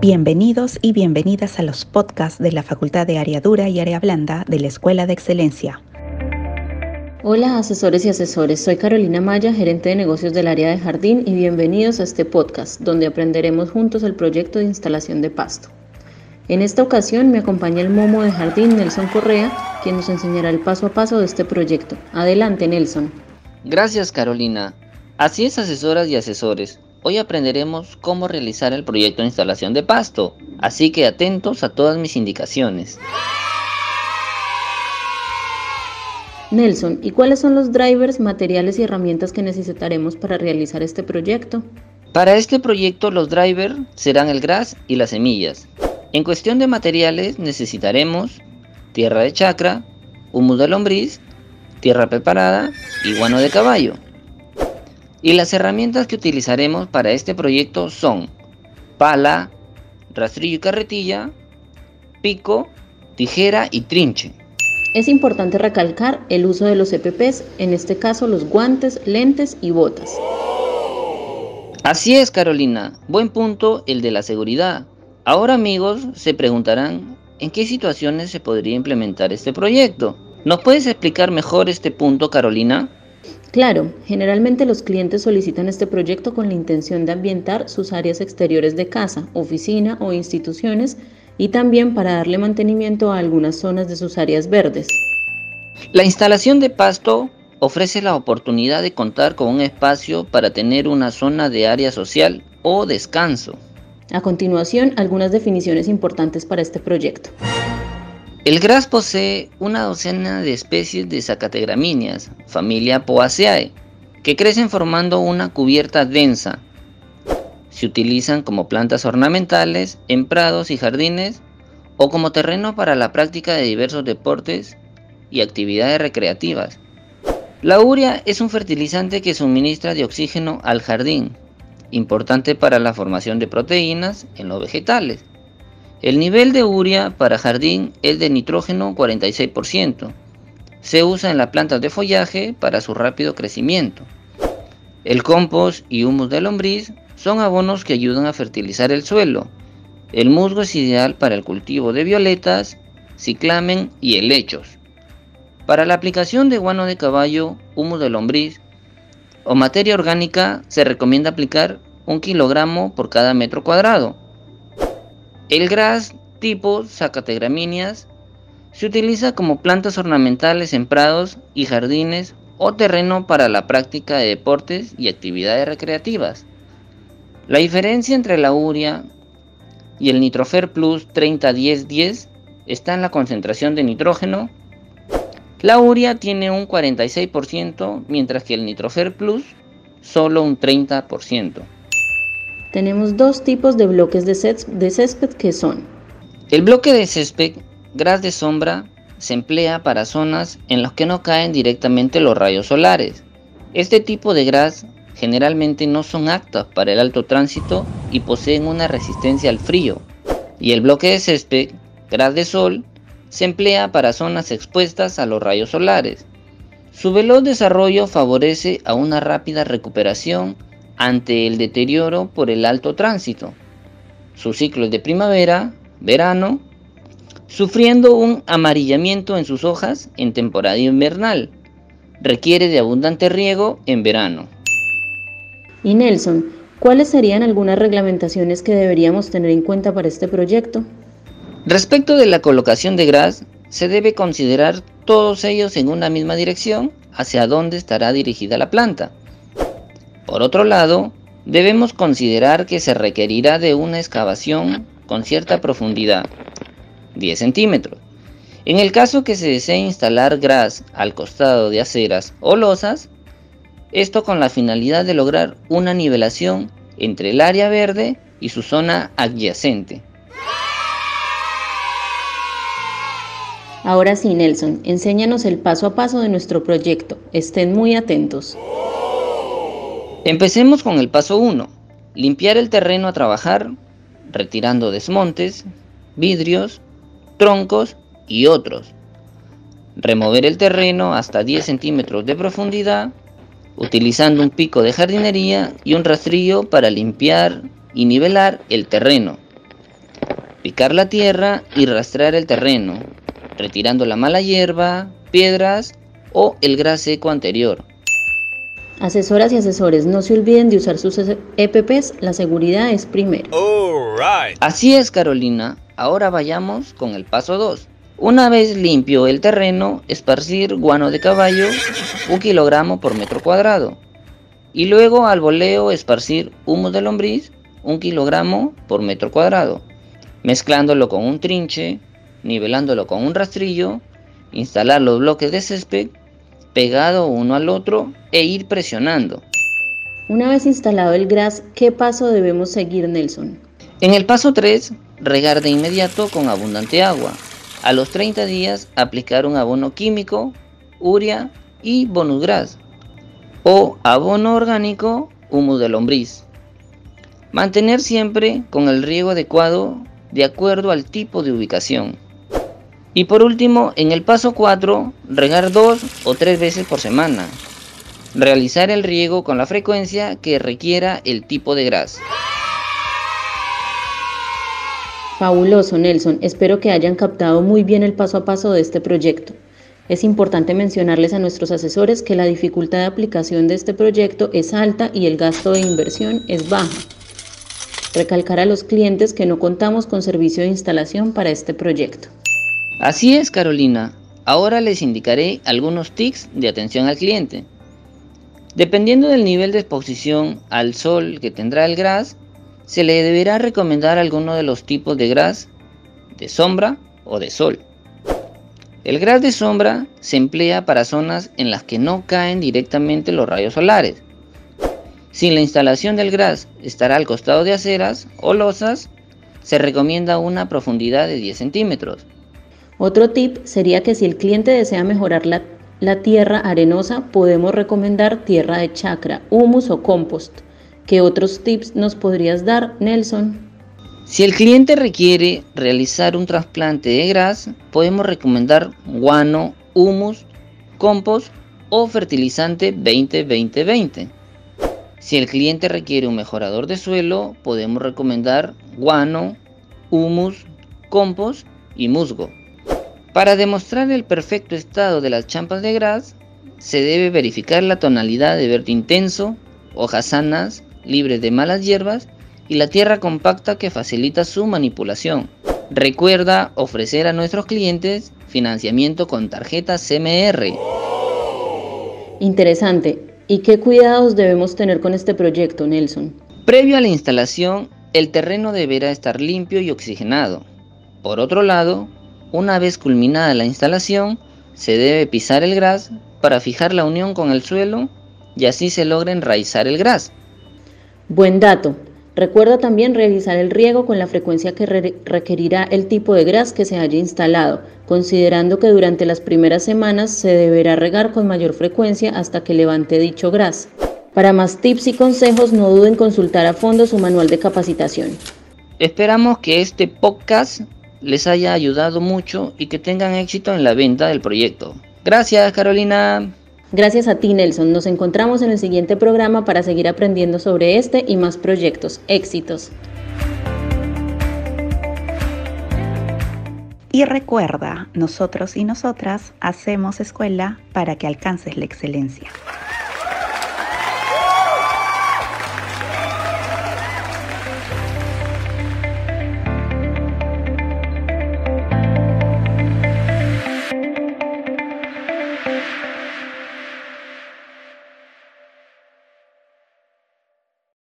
Bienvenidos y bienvenidas a los podcasts de la Facultad de Área Dura y Área Blanda de la Escuela de Excelencia. Hola asesores y asesores, soy Carolina Maya, gerente de negocios del área de jardín y bienvenidos a este podcast donde aprenderemos juntos el proyecto de instalación de pasto. En esta ocasión me acompaña el momo de jardín Nelson Correa, quien nos enseñará el paso a paso de este proyecto. Adelante Nelson. Gracias Carolina. Así es asesoras y asesores. Hoy aprenderemos cómo realizar el proyecto de instalación de pasto, así que atentos a todas mis indicaciones. Nelson, ¿y cuáles son los drivers, materiales y herramientas que necesitaremos para realizar este proyecto? Para este proyecto los drivers serán el gras y las semillas. En cuestión de materiales necesitaremos tierra de chacra, humus de lombriz, tierra preparada y guano de caballo. Y las herramientas que utilizaremos para este proyecto son pala, rastrillo y carretilla, pico, tijera y trinche. Es importante recalcar el uso de los EPPs, en este caso los guantes, lentes y botas. Así es, Carolina. Buen punto el de la seguridad. Ahora amigos se preguntarán en qué situaciones se podría implementar este proyecto. ¿Nos puedes explicar mejor este punto, Carolina? Claro, generalmente los clientes solicitan este proyecto con la intención de ambientar sus áreas exteriores de casa, oficina o instituciones y también para darle mantenimiento a algunas zonas de sus áreas verdes. La instalación de pasto ofrece la oportunidad de contar con un espacio para tener una zona de área social o descanso. A continuación, algunas definiciones importantes para este proyecto. El gras posee una docena de especies de zacategramíneas, familia Poaceae, que crecen formando una cubierta densa, se utilizan como plantas ornamentales en prados y jardines o como terreno para la práctica de diversos deportes y actividades recreativas. La urea es un fertilizante que suministra de oxígeno al jardín, importante para la formación de proteínas en los vegetales. El nivel de urea para jardín es de nitrógeno 46%. Se usa en las plantas de follaje para su rápido crecimiento. El compost y humus de lombriz son abonos que ayudan a fertilizar el suelo. El musgo es ideal para el cultivo de violetas, ciclamen y helechos. Para la aplicación de guano de caballo, humus de lombriz o materia orgánica se recomienda aplicar un kilogramo por cada metro cuadrado. El gras tipo Zacategramíneas se utiliza como plantas ornamentales en prados y jardines o terreno para la práctica de deportes y actividades recreativas. La diferencia entre la urea y el Nitrofer Plus 30-10-10 está en la concentración de nitrógeno. La urea tiene un 46%, mientras que el Nitrofer Plus solo un 30%. Tenemos dos tipos de bloques de, césped que son. El bloque de césped, gras de sombra, se emplea para zonas en las que no caen directamente los rayos solares. Este tipo de gras generalmente no son aptas para el alto tránsito y poseen una resistencia al frío. Y el bloque de césped, gras de sol, se emplea para zonas expuestas a los rayos solares. Su veloz desarrollo favorece a una rápida recuperación ante el deterioro por el alto tránsito. Su ciclo es de primavera, verano, sufriendo un amarillamiento en sus hojas en temporada invernal. Requiere de abundante riego en verano. Y Nelson, ¿cuáles serían algunas reglamentaciones que deberíamos tener en cuenta para este proyecto? Respecto de la colocación de gras, se debe considerar todos ellos en una misma dirección hacia dónde estará dirigida la planta. Por otro lado, debemos considerar que se requerirá de una excavación con cierta profundidad, 10 centímetros. En el caso que se desee instalar gras al costado de aceras o losas, esto con la finalidad de lograr una nivelación entre el área verde y su zona adyacente. Ahora sí, Nelson, enséñanos el paso a paso de nuestro proyecto. Estén muy atentos. Empecemos con el paso 1. Limpiar el terreno a trabajar, retirando desmontes, vidrios, troncos y otros. Remover el terreno hasta 10 centímetros de profundidad utilizando un pico de jardinería y un rastrillo para limpiar y nivelar el terreno. Picar la tierra y rastrear el terreno, retirando la mala hierba, piedras o el gras seco anterior. Asesoras y asesores, no se olviden de usar sus EPPs, la seguridad es primero. Así es, Carolina. Ahora vayamos con el paso 2. Una vez limpio el terreno, esparcir guano de caballo, un kilogramo por metro cuadrado. Y luego al voleo esparcir humus de lombriz, un kilogramo por metro cuadrado. Mezclándolo con un trinche, nivelándolo con un rastrillo, instalar los bloques de césped pegado uno al otro e ir presionando. Una vez instalado el gras, ¿qué paso debemos seguir, Nelson? En el paso 3, regar de inmediato con abundante agua. A los 30 días, aplicar un abono químico, urea y bonus gras. O abono orgánico, humus de lombriz. Mantener siempre con el riego adecuado de acuerdo al tipo de ubicación. Y por último, en el paso 4, regar dos o tres veces por semana. Realizar el riego con la frecuencia que requiera el tipo de gras. Fabuloso, Nelson. Espero que hayan captado muy bien el paso a paso de este proyecto. Es importante mencionarles a nuestros asesores que la dificultad de aplicación de este proyecto es alta y el gasto de inversión es baja. Recalcar a los clientes que no contamos con servicio de instalación para este proyecto. Así es, Carolina. Ahora les indicaré algunos tics de atención al cliente. Dependiendo del nivel de exposición al sol que tendrá el gras, se le deberá recomendar alguno de los tipos de gras de sombra o de sol. El gras de sombra se emplea para zonas en las que no caen directamente los rayos solares. Si la instalación del gras estará al costado de aceras o losas, se recomienda una profundidad de 10 centímetros. Otro tip sería que si el cliente desea mejorar la, tierra arenosa, podemos recomendar tierra de chacra, humus o compost. ¿Qué otros tips nos podrías dar, Nelson? Si el cliente requiere realizar un trasplante de gras, podemos recomendar guano, humus, compost o fertilizante 20-20-20. Si el cliente requiere un mejorador de suelo, podemos recomendar guano, humus, compost y musgo. Para demostrar el perfecto estado de las champas de gras, se debe verificar la tonalidad de verde intenso, hojas sanas, libres de malas hierbas y la tierra compacta que facilita su manipulación. Recuerda ofrecer a nuestros clientes financiamiento con tarjeta CMR. Interesante. ¿Y qué cuidados debemos tener con este proyecto, Nelson? Previo a la instalación, el terreno deberá estar limpio y oxigenado. Por otro lado, una vez culminada la instalación, se debe pisar el gras para fijar la unión con el suelo y así se logra enraizar el gras. Buen dato. Recuerda también realizar el riego con la frecuencia que requerirá el tipo de gras que se haya instalado, considerando que durante las primeras semanas se deberá regar con mayor frecuencia hasta que levante dicho gras. Para más tips y consejos no duden en consultar a fondo su manual de capacitación. Esperamos que este podcast les haya ayudado mucho y que tengan éxito en la venta del proyecto. Gracias, Carolina. Gracias a ti, Nelson. Nos encontramos en el siguiente programa para seguir aprendiendo sobre este y más proyectos. Éxitos. Y recuerda, nosotros y nosotras hacemos escuela para que alcances la excelencia.